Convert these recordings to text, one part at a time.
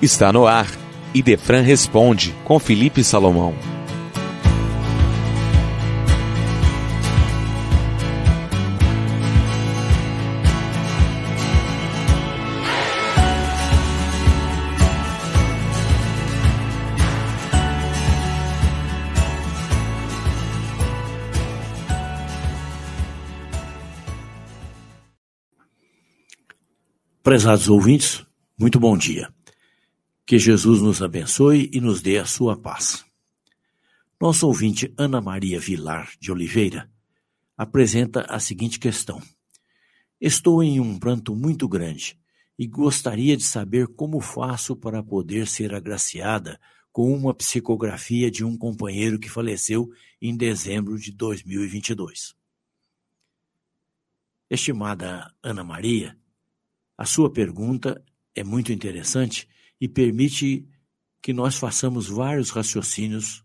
Está no ar. Idefran responde com Felipe Salomão. Prezados ouvintes, muito bom dia. Que Jesus nos abençoe e nos dê a sua paz. Nosso ouvinte Ana Maria Vilar de Oliveira apresenta a seguinte questão: Estou em um pranto muito grande e gostaria de saber como faço para poder ser agraciada com uma psicografia de um companheiro que faleceu em dezembro de 2022. Estimada Ana Maria, a sua pergunta é muito interessante e permite que nós façamos vários raciocínios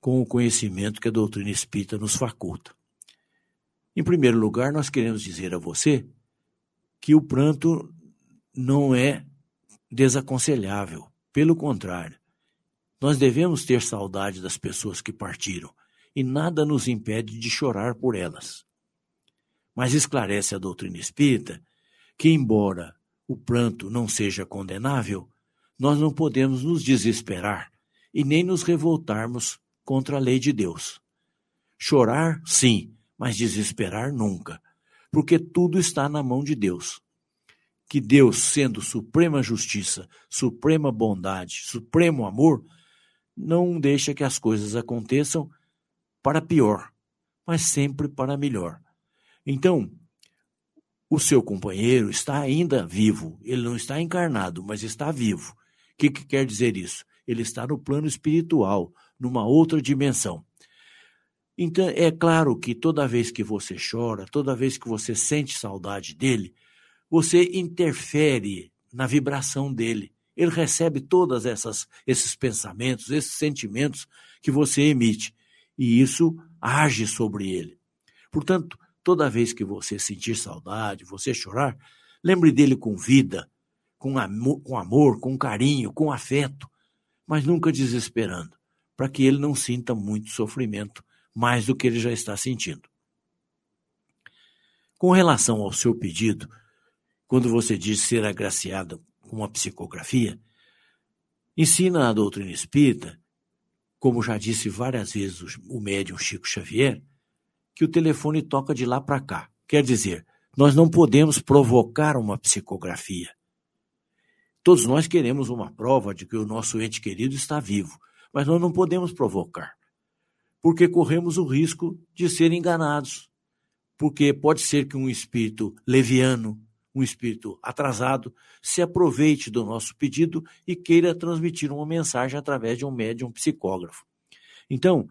com o conhecimento que a doutrina espírita nos faculta. Em primeiro lugar, nós queremos dizer a você que o pranto não é desaconselhável, pelo contrário, nós devemos ter saudade das pessoas que partiram e nada nos impede de chorar por elas. Mas esclarece a doutrina espírita que, embora o pranto não seja condenável, nós não podemos nos desesperar e nem nos revoltarmos contra a lei de Deus. Chorar, sim, mas desesperar nunca, porque tudo está na mão de Deus. Que Deus, sendo suprema justiça, suprema bondade, supremo amor, não deixa que as coisas aconteçam para pior, mas sempre para melhor. Então, o seu companheiro está ainda vivo. Ele não está encarnado, mas está vivo. O que, que quer dizer isso? Ele está no plano espiritual, numa outra dimensão. Então, é claro que toda vez que você chora, toda vez que você sente saudade dele, você interfere na vibração dele. Ele recebe todas essas esses pensamentos, esses sentimentos que você emite, e isso age sobre ele. Portanto, Toda vez que você sentir saudade, você chorar, lembre dele com vida, com amor, com, amor, com carinho, com afeto, mas nunca desesperando, para que ele não sinta muito sofrimento, mais do que ele já está sentindo. Com relação ao seu pedido, quando você diz ser agraciada com uma psicografia, ensina a doutrina espírita, como já disse várias vezes o médium Chico Xavier, que o telefone toca de lá para cá. Quer dizer, nós não podemos provocar uma psicografia. Todos nós queremos uma prova de que o nosso ente querido está vivo, mas nós não podemos provocar, porque corremos o risco de ser enganados. Porque pode ser que um espírito leviano, um espírito atrasado, se aproveite do nosso pedido e queira transmitir uma mensagem através de um médium psicógrafo. Então,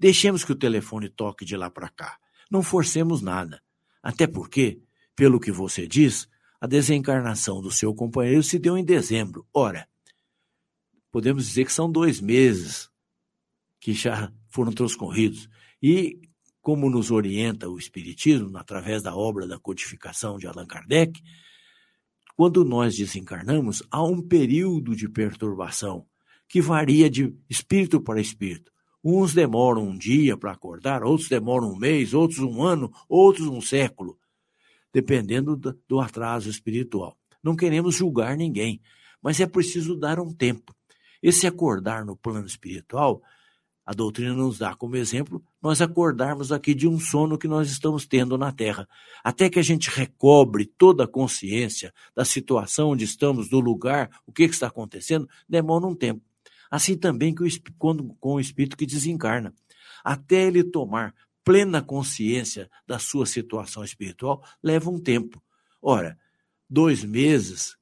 Deixemos que o telefone toque de lá para cá. Não forcemos nada. Até porque, pelo que você diz, a desencarnação do seu companheiro se deu em dezembro. Ora, podemos dizer que são dois meses que já foram transcorridos. E, como nos orienta o Espiritismo, através da obra da codificação de Allan Kardec, quando nós desencarnamos, há um período de perturbação que varia de espírito para espírito. Uns demoram um dia para acordar, outros demoram um mês, outros um ano, outros um século, dependendo do atraso espiritual. Não queremos julgar ninguém, mas é preciso dar um tempo. Esse acordar no plano espiritual, a doutrina nos dá como exemplo nós acordarmos aqui de um sono que nós estamos tendo na Terra. Até que a gente recobre toda a consciência da situação onde estamos, do lugar, o que, está acontecendo, demora um tempo. Assim também que o, quando, com o espírito que desencarna. Até ele tomar plena consciência da sua situação espiritual, leva um tempo. Ora, dois meses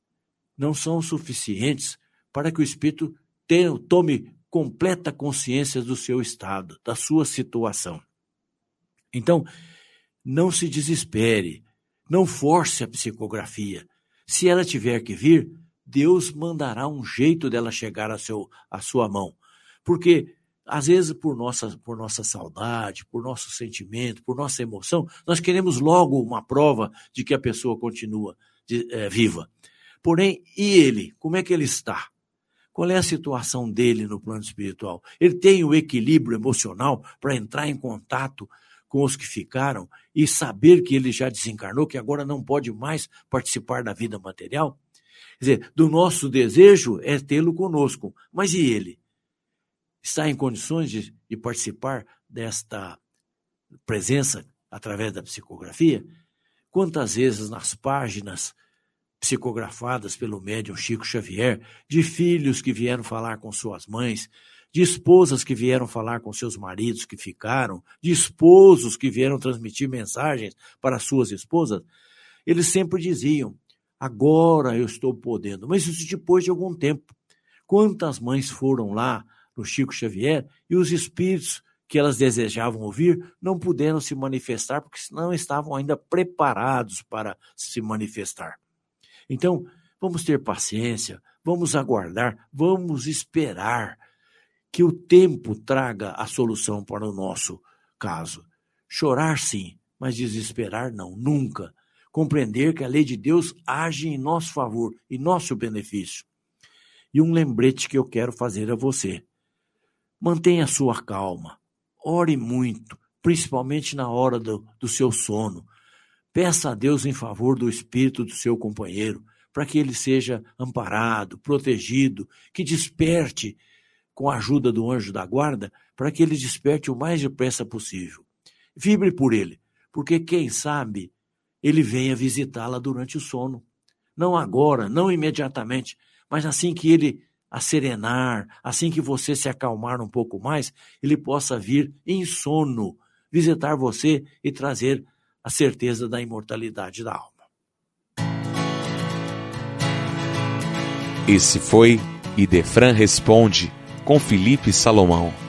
não são suficientes para que o espírito tenha, tome completa consciência do seu estado, da sua situação. Então, não se desespere, não force a psicografia. Se ela tiver que vir, Deus mandará um jeito dela chegar a, seu, a sua mão. Porque, às vezes, por nossa, por nossa saudade, por nosso sentimento, por nossa emoção, nós queremos logo uma prova de que a pessoa continua de, é, viva. Porém, e ele? Como é que ele está? Qual é a situação dele no plano espiritual? Ele tem o equilíbrio emocional para entrar em contato com os que ficaram e saber que ele já desencarnou, que agora não pode mais participar da vida material? Quer dizer, do nosso desejo é tê-lo conosco, mas e ele? Está em condições de, de participar desta presença através da psicografia? Quantas vezes nas páginas psicografadas pelo médium Chico Xavier, de filhos que vieram falar com suas mães, de esposas que vieram falar com seus maridos que ficaram, de esposos que vieram transmitir mensagens para suas esposas, eles sempre diziam: agora eu estou podendo, mas isso depois de algum tempo. Quantas mães foram lá no Chico Xavier e os espíritos que elas desejavam ouvir não puderam se manifestar porque não estavam ainda preparados para se manifestar. Então, vamos ter paciência, vamos aguardar, vamos esperar que o tempo traga a solução para o nosso caso. Chorar sim, mas desesperar não, nunca. Compreender que a lei de Deus age em nosso favor, em nosso benefício. E um lembrete que eu quero fazer a você. Mantenha sua calma. Ore muito, principalmente na hora do, do seu sono. Peça a Deus em favor do espírito do seu companheiro, para que ele seja amparado, protegido, que desperte com a ajuda do anjo da guarda, para que ele desperte o mais depressa possível. Vibre por ele, porque quem sabe ele venha visitá-la durante o sono. Não agora, não imediatamente, mas assim que ele a serenar, assim que você se acalmar um pouco mais, ele possa vir em sono visitar você e trazer a certeza da imortalidade da alma. Esse foi Idefran Responde com Felipe Salomão.